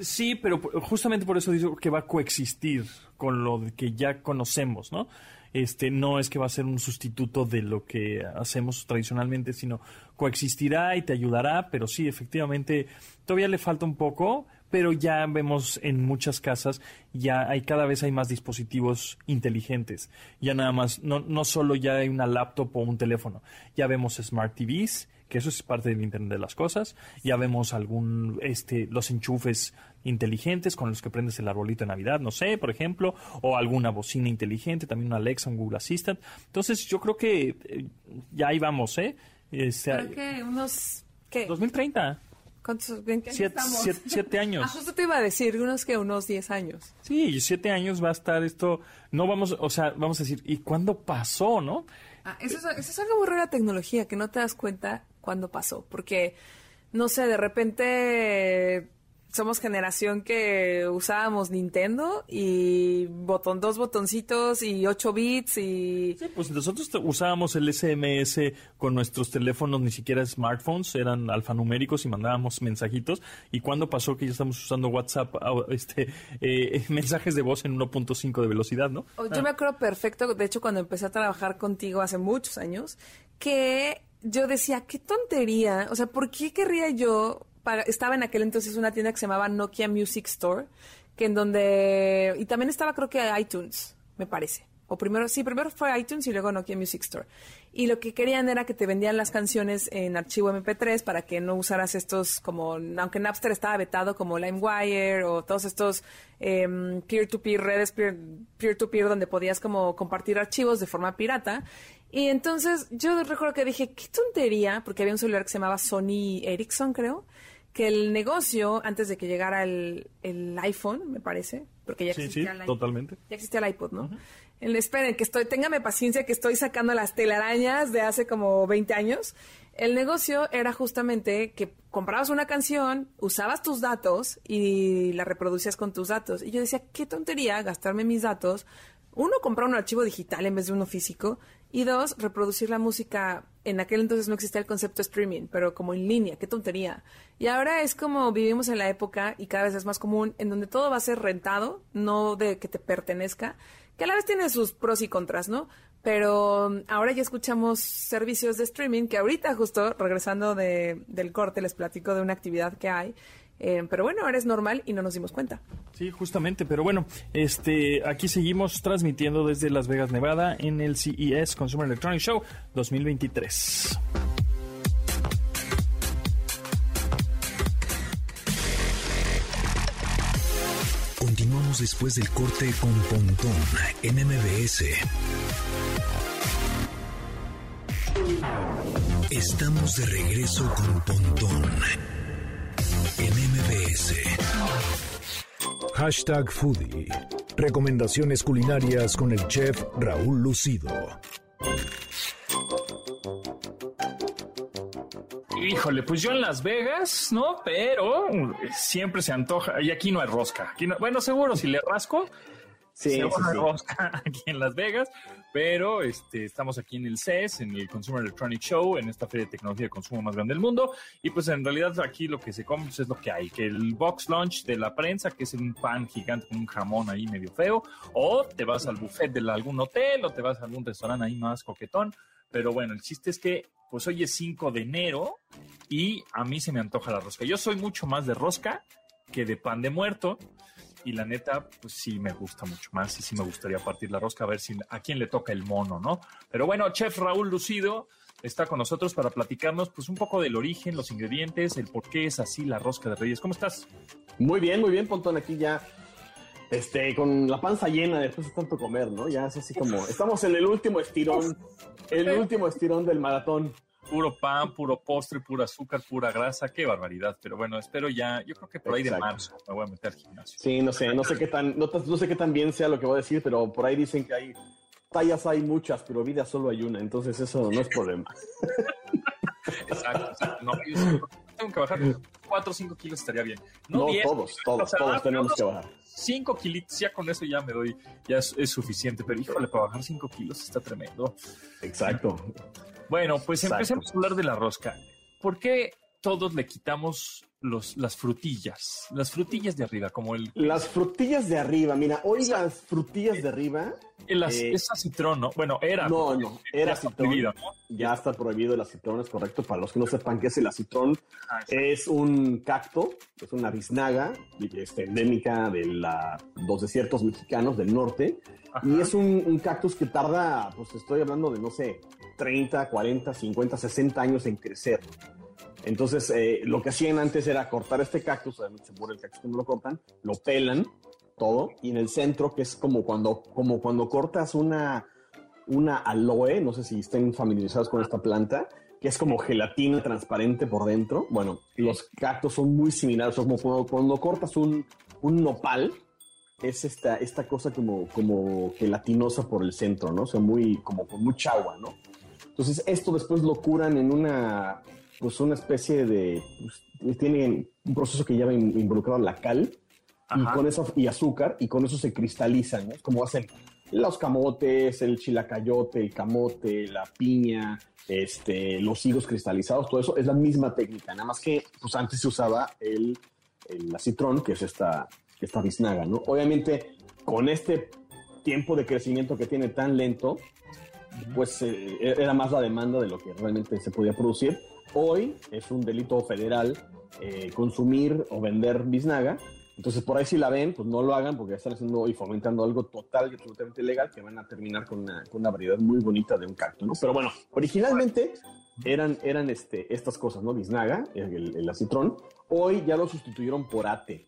Sí, pero justamente por eso digo que va a coexistir con lo que ya conocemos, ¿no? Este no es que va a ser un sustituto de lo que hacemos tradicionalmente, sino coexistirá y te ayudará, pero sí, efectivamente, todavía le falta un poco, pero ya vemos en muchas casas, ya hay cada vez hay más dispositivos inteligentes. Ya nada más, no, no solo ya hay una laptop o un teléfono, ya vemos smart TVs, que eso es parte del Internet de las cosas. Ya vemos algún, este, los enchufes inteligentes con los que prendes el arbolito de Navidad, no sé, por ejemplo, o alguna bocina inteligente, también una Alexa, un Google Assistant. Entonces, yo creo que eh, ya ahí vamos, ¿eh? Este, ¿Pero qué? ¿Unos qué? 2030. ¿Cuántos? siete, Siete, años. Ah, justo te iba a decir, unos que unos diez años. Sí, siete años va a estar esto. No vamos, o sea, vamos a decir, ¿y cuándo pasó, no? Ah, eso, es, eso es algo muy raro la tecnología, que no te das cuenta cuándo pasó, porque, no sé, de repente somos generación que usábamos Nintendo y botón dos botoncitos y 8 bits y sí, pues nosotros usábamos el SMS con nuestros teléfonos ni siquiera smartphones eran alfanuméricos y mandábamos mensajitos. Y cuando pasó que ya estamos usando WhatsApp ah, este eh, mensajes de voz en 1.5 de velocidad no oh, yo me acuerdo perfecto de hecho cuando empecé a trabajar contigo hace muchos años que yo decía, qué tontería, o sea, ¿por qué querría yo estaba en aquel entonces una tienda que se llamaba Nokia Music Store, que en donde, y también estaba creo que iTunes, me parece. O primero, sí, primero fue iTunes y luego Nokia Music Store. Y lo que querían era que te vendían las canciones en archivo MP3 para que no usaras estos como, aunque Napster estaba vetado como LimeWire o todos estos em, peer-to-peer redes peer-to-peer donde podías como compartir archivos de forma pirata. Y entonces yo recuerdo que dije, qué tontería, porque había un celular que se llamaba Sony Ericsson, creo, que el negocio, antes de que llegara el, iPhone, me parece, porque ya existía el totalmente. Ya existía el iPod, ¿no? esperen, que estoy, téngame paciencia que estoy sacando las telarañas de hace como 20 años. El negocio era justamente que comprabas una canción, usabas tus datos y la reproducías con tus datos. Y yo decía, qué tontería gastarme mis datos. Uno, comprar un archivo digital en vez de uno físico. Y dos, reproducir la música. En aquel entonces no existía el concepto streaming, pero como en línea, qué tontería. Y ahora es como vivimos en la época y cada vez es más común, en donde todo va a ser rentado, no de que te pertenezca que a la vez tiene sus pros y contras, ¿no? Pero um, ahora ya escuchamos servicios de streaming que ahorita justo regresando de, del corte les platico de una actividad que hay. Eh, pero bueno, ahora es normal y no nos dimos cuenta. Sí, justamente. Pero bueno, este, aquí seguimos transmitiendo desde Las Vegas, Nevada, en el CES Consumer Electronic Show 2023. Continuamos después del corte con Pontón en MBS. Estamos de regreso con Pontón MBS. Hashtag Foodie. Recomendaciones culinarias con el chef Raúl Lucido. Híjole, pues yo en Las Vegas, ¿no? Pero siempre se antoja. Y aquí no hay rosca. bueno, seguro si le rasco. Sí, hay rosca aquí en Las Vegas, pero este, estamos aquí en el CES, en el Consumer Electronic Show, en esta feria de tecnología de consumo más grande del mundo. Y pues en realidad aquí lo que se come pues, es lo que hay, que el box lunch de la prensa, que es un pan gigante con un jamón ahí medio feo, o te vas al buffet de algún hotel, o te vas a algún restaurante ahí más coquetón. Pero bueno, el chiste es que pues hoy es 5 de enero y a mí se me antoja la rosca. Yo soy mucho más de rosca que de pan de muerto y la neta, pues sí me gusta mucho más y sí me gustaría partir la rosca a ver si a quién le toca el mono, ¿no? Pero bueno, chef Raúl Lucido está con nosotros para platicarnos pues un poco del origen, los ingredientes, el por qué es así la rosca de Reyes. ¿Cómo estás? Muy bien, muy bien, Pontón, aquí ya este, con la panza llena después de tanto comer, ¿no? Ya es así como, estamos en el último estirón, el último estirón del maratón. Puro pan, puro postre, puro azúcar, pura grasa, qué barbaridad. Pero bueno, espero ya, yo creo que por ahí de marzo me voy a meter al gimnasio. Sí, no sé, no sé qué tan, no, no sé qué tan bien sea lo que voy a decir, pero por ahí dicen que hay tallas hay muchas, pero vida solo hay una, entonces eso no es problema. exacto, exacto. No, tengo que bajar 4 o 5 kilos, estaría bien. No, todos, todos, todos tenemos que bajar. 5 kilos, ya con eso ya me doy, ya es, suficiente, pero híjole, para bajar 5 kilos está tremendo. Exacto. Bueno, pues empecemos a hablar de la rosca. ¿Por qué todos le quitamos los, las frutillas? Las frutillas de arriba, como el... Las frutillas de arriba, mira, hoy las frutillas de arriba... El, eh, es acitrón, ¿no? Bueno, era. No, no, era citrón. Ya está prohibido el acitrón, es correcto. Para los que no sepan qué es el acitrón, ah, es un cacto, es una biznaga este, endémica de la, los desiertos mexicanos del norte. Y es un, un, cactus que tarda, pues estoy hablando de, no sé, 30, 40, 50, 60 años en crecer. Entonces, eh, lo que hacían antes era cortar este cactus, obviamente se muere el cactus cuando lo cortan, lo pelan todo, y en el centro, que es como cuando, como cuando cortas una, una aloe, no sé si estén familiarizados con esta planta, que es como gelatina transparente por dentro. Bueno, los cactus son muy similares, como cuando, cuando cortas un, un nopal, es esta, esta cosa como, como gelatinosa por el centro, ¿no? O sea, muy, como con mucha agua, ¿no? Entonces, esto después lo curan en una, pues una especie de, pues, tienen un proceso que lleva involucrado la cal y con eso, y azúcar, y con eso se cristalizan, ¿no? Como hacen los camotes, el chilacayote, el camote, la piña, este, los higos cristalizados, todo eso es la misma técnica, nada más que pues antes se usaba el, el acitrón, que es esta, esta biznaga, ¿no? Obviamente, con este tiempo de crecimiento que tiene tan lento, pues eh, era más la demanda de lo que realmente se podía producir. Hoy es un delito federal eh, consumir o vender biznaga. Entonces, por ahí si la ven, pues no lo hagan porque están haciendo y fomentando algo total y absolutamente ilegal que van a terminar con una, con una variedad muy bonita de un cacto, ¿no? Pero bueno, originalmente eran, eran este, estas cosas, ¿no? Biznaga, el, el acitrón. Hoy ya lo sustituyeron por ate.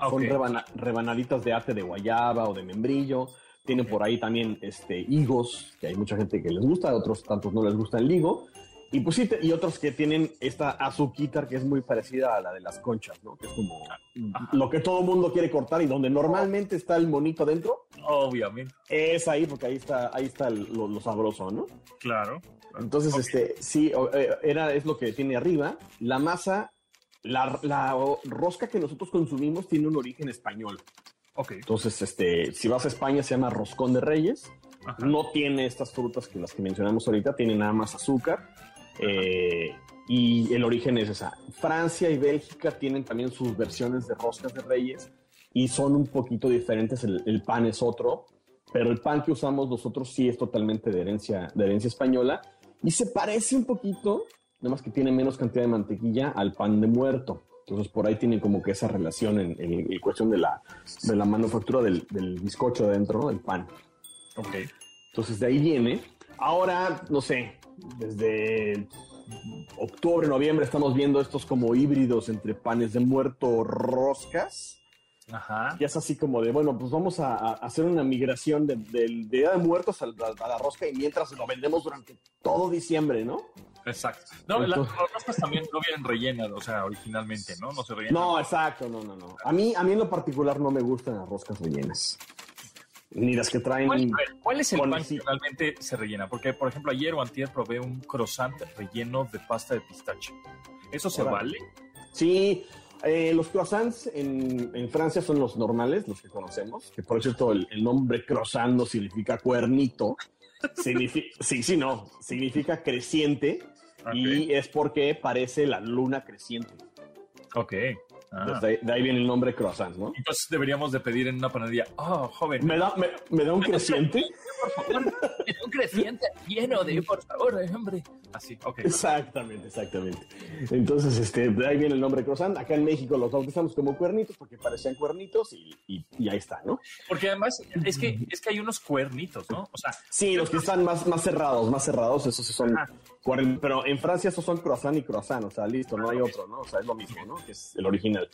Son Ok. rebana- rebanaditas de ate de guayaba o de membrillo. Tienen por ahí también este, higos, que hay mucha gente que les gusta, otros tantos no les gusta el higo. Y pues sí, te- y otros que tienen esta azuquita que es muy parecida a la de las conchas, ¿no? Que es como Ajá. lo que todo mundo quiere cortar y donde normalmente está el monito adentro, Obviamente, es ahí, porque ahí está, ahí está el- lo, lo sabroso, ¿no? claro. Entonces, este, sí, eh, era, es lo que tiene arriba. La masa, la, la rosca que nosotros consumimos tiene un origen español. Ok. Entonces, este, si vas a España se llama roscón de reyes. Ajá. No tiene estas frutas que las que mencionamos ahorita, tiene nada más azúcar. Eh, y el origen es esa. Francia y Bélgica tienen también sus versiones de roscas de reyes y son un poquito diferentes. El, el pan es otro, pero el pan que usamos nosotros sí es totalmente de herencia, de herencia española y se parece un poquito, nada más que tiene menos cantidad de mantequilla al pan de muerto. Entonces por ahí tiene como que esa relación en, en- en cuestión de la, de la manufactura del, del bizcocho adentro, ¿no? del pan. Ok. Entonces de ahí viene. Ahora, no sé, desde octubre, noviembre estamos viendo estos como híbridos entre panes de muerto, roscas. Ajá. Y es así como de, bueno, pues vamos a, a hacer una migración de, del de Día de Muertos a, la rosca y mientras lo vendemos durante todo diciembre, ¿no? Exacto. No, la- Entonces- las roscas también no vienen rellenas, o sea, originalmente, ¿no? No se rellenan. No, exacto, no, no, no. A mí, a mí en lo particular no me gustan las roscas rellenas. Ni las que traen... ¿Cuál, cuál es el pan que realmente se rellena? Porque, por ejemplo, ayer o antier probé un croissant relleno de pasta de pistache. ¿Eso se vale? Sí, eh, los croissants en, en Francia son los normales, los que conocemos, que por cierto el, el nombre croissant no significa cuernito, significa, sí, sí, no, significa creciente y es porque parece la luna creciente. Ok. Ah. Entonces, de, ahí- de ahí viene el nombre croissant, ¿no? Entonces deberíamos de pedir en una panadería, oh, joven, ¿Me da, me, me da un creciente? Por favor, un creciente lleno de, por favor, hombre. Así, ok. Exactamente, exactamente. Entonces, este, de ahí viene el nombre croissant. Acá en México los bautizamos como cuernitos porque parecían cuernitos y, y- y ahí está, ¿no? Porque además es que, es que hay unos cuernitos, ¿no? O sea, Sí, los que están más, más cerrados, más cerrados, esos son. Ajá. Pero en Francia esos son croissant y croissant, o sea, listo, no hay otro, ¿no? O sea, es lo mismo, ¿no? Que es el original.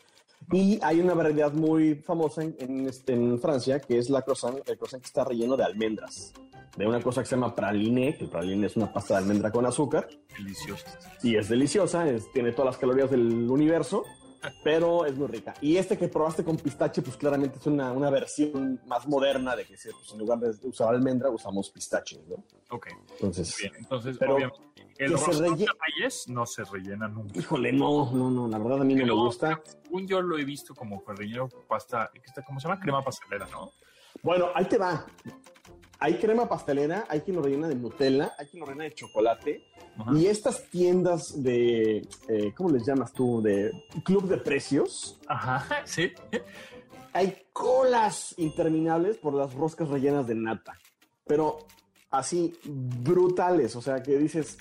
Y hay una variedad muy famosa en, en, este, en Francia que es la croissant, el croissant que está relleno de almendras, de una cosa que se llama praline, que el praline es una pasta de almendra con azúcar delicioso. y es deliciosa, es- tiene todas las calorías del universo, pero es muy rica. Y este que probaste con pistache, pues claramente es una, una versión más moderna de que se- pues, en lugar de usar almendra usamos pistache, ¿no? Ok, Entonces, bien. Entonces, Pero obviamente, el roscón de reyes no se rellena nunca. híjole, no, no, no, la verdad a mí no me gusta. Según yo lo he visto como relleno pasta, ¿cómo se llama? Crema pastelera, ¿no? Bueno, ahí te va. Hay crema pastelera, hay quien lo rellena de Nutella, hay quien lo rellena de chocolate. Ajá. Y estas tiendas de, eh, ¿cómo les llamas tú? De club de precios. Ajá, sí. Hay colas interminables por las roscas rellenas de nata. Pero así, brutales. O sea, que dices,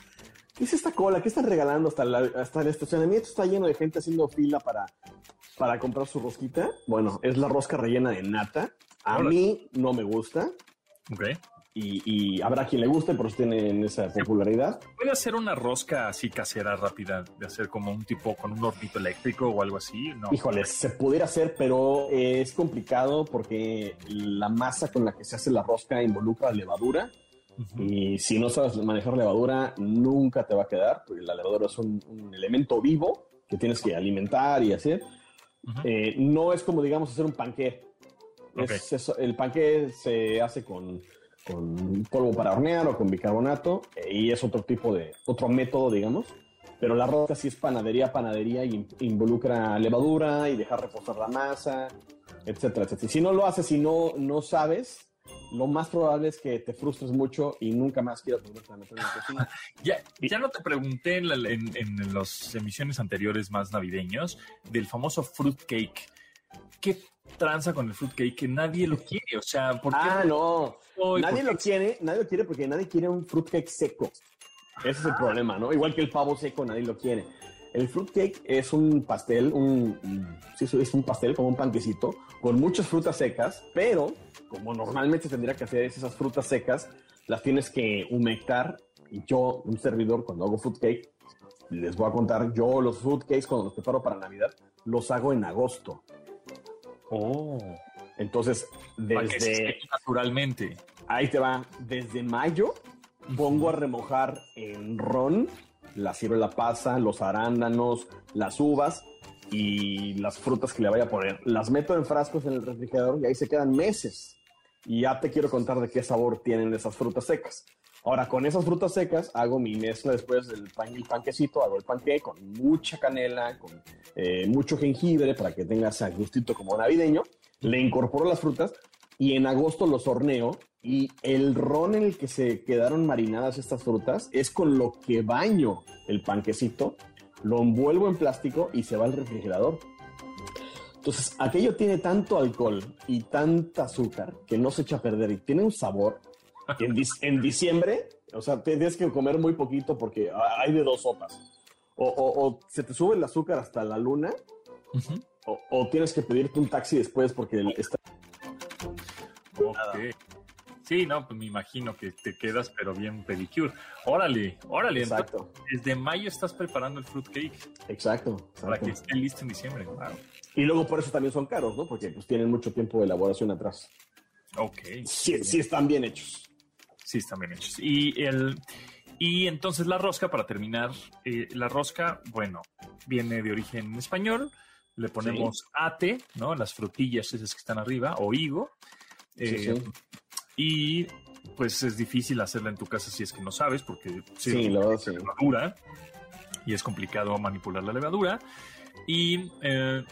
¿qué es esta cola? ¿Qué están regalando? Hasta, la- hasta el estacionamiento está lleno de gente haciendo fila para, para comprar su rosquita. Bueno, es la rosca rellena de nata. A mí no me gusta. Ok. Y, y habrá quien le guste, pero tienen esa popularidad. ¿Puede hacer una rosca así casera rápida, de hacer como un tipo con un hornito eléctrico o algo así? No. Híjole, se pudiera hacer, pero es complicado porque la masa con la que se hace la rosca involucra levadura. Ujú. Y si no sabes manejar levadura, nunca te va a quedar, porque la levadura es un, un elemento vivo que tienes que alimentar y hacer. Ujú. Eh, no es como, digamos, hacer un panqué. Es el panqué se hace con, con polvo para hornear o con bicarbonato eh, y es otro tipo de, otro método, digamos. Pero la rosca sí es panadería, panadería y in- involucra levadura y dejar reposar la masa, etcétera, etcétera. Si no lo haces y no, no sabes, lo más probable es que te frustres mucho y nunca más quieras volverte a meter en la cocina. Ya, ya no te pregunté en, la- en, en las emisiones anteriores más navideños del famoso fruitcake. ¿Qué tranza con el fruitcake que nadie lo quiere? O sea, ¿por qué? Ah, no. Nadie ¿Por lo quiere, nadie lo quiere porque nadie quiere un fruitcake seco. Ese es el problema, ¿no? Igual que el pavo seco, nadie lo quiere. El fruitcake es un pastel, un, sí, es un pastel como un panquecito con muchas frutas secas, pero como normalmente tendría que hacer esas frutas secas, las tienes que humectar. Y yo, un servidor, cuando hago fruitcake, les voy a contar, yo los fruitcakes cuando los preparo para Navidad, los hago en agosto. Oh. Entonces, desde... Naturalmente. Ahí te va. Desde mayo pongo a remojar en ron la ciruela pasa, los arándanos, las uvas y las frutas que le vaya a poner. Las meto en frascos en el refrigerador y ahí se quedan meses. Y ya te quiero contar de qué sabor tienen esas frutas secas. Ahora, con esas frutas secas hago mi mezcla después del pan el panquecito, hago el panque con mucha canela, con eh, mucho jengibre para que tenga ese gustito como navideño. Le incorporo las frutas y en agosto los horneo y el ron en el que se quedaron marinadas estas frutas es con lo que baño el panquecito, lo envuelvo en plástico y se va al refrigerador. Entonces, aquello tiene tanto alcohol y tanta azúcar que no se echa a perder y tiene un sabor en, diciembre, o sea, tienes que comer muy poquito porque hay de dos sopas. O, se te sube el azúcar hasta la luna, o, tienes que pedirte un taxi después porque está... Sí, no, pues me imagino que te quedas, pero bien pedicure. Órale, órale. Exacto. desde mayo estás preparando el fruitcake. Exacto, Para que esté listo en diciembre. Y luego por eso también son caros, ¿no? Porque pues tienen mucho tiempo de elaboración atrás. Ok. Sí, sí están bien hechos. Sí, están bien hechos. Y el y entonces la rosca, para terminar, eh, la rosca, bueno, viene de origen español. Le ponemos ate, ¿no? Las frutillas esas que están arriba, o higo. Eh, y pues es difícil hacerla en tu casa si es que no sabes, porque sí, sí. levadura y es complicado manipular la levadura. Y eh,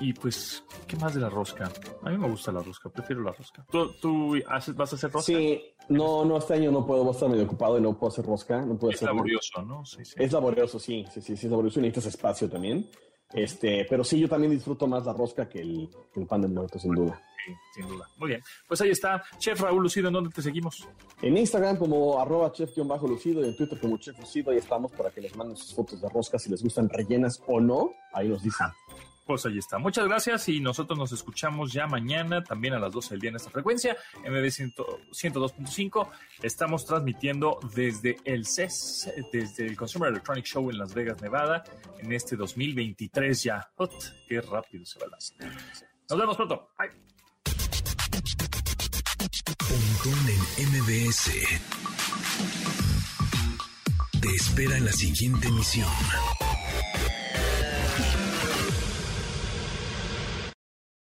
y pues, ¿qué más de la rosca? A mí me gusta la rosca, prefiero la rosca. ¿Tú, haces, vas a hacer rosca? Sí, no, no, este año no puedo, voy a estar medio ocupado y no puedo hacer rosca. No puedo es laborioso, ¿no? Sí, sí. Es laborioso, sí, sí, sí, sí, es laborioso y necesitas espacio también. Este, pero sí, yo también disfruto más la rosca que el, pan de muerto, sin duda. Sí, sin duda. Muy bien. Pues ahí está. Chef Raúl Lucido, ¿en dónde te seguimos? En Instagram como arroba chef-lucido y en Twitter como chef lucido. Ahí estamos para que les manden sus fotos de rosca si les gustan rellenas o no. Ahí nos dicen. Pues ahí está. Muchas gracias y nosotros nos escuchamos ya mañana, también a las 12 del día en esta frecuencia, MB 102.5. Estamos transmitiendo desde el CES, desde el Consumer Electronic Show en Las Vegas, Nevada, en este 2023 ya. ¡Qué rápido se va las! Nos vemos pronto. Bye. MBS. Te espera en la siguiente emisión.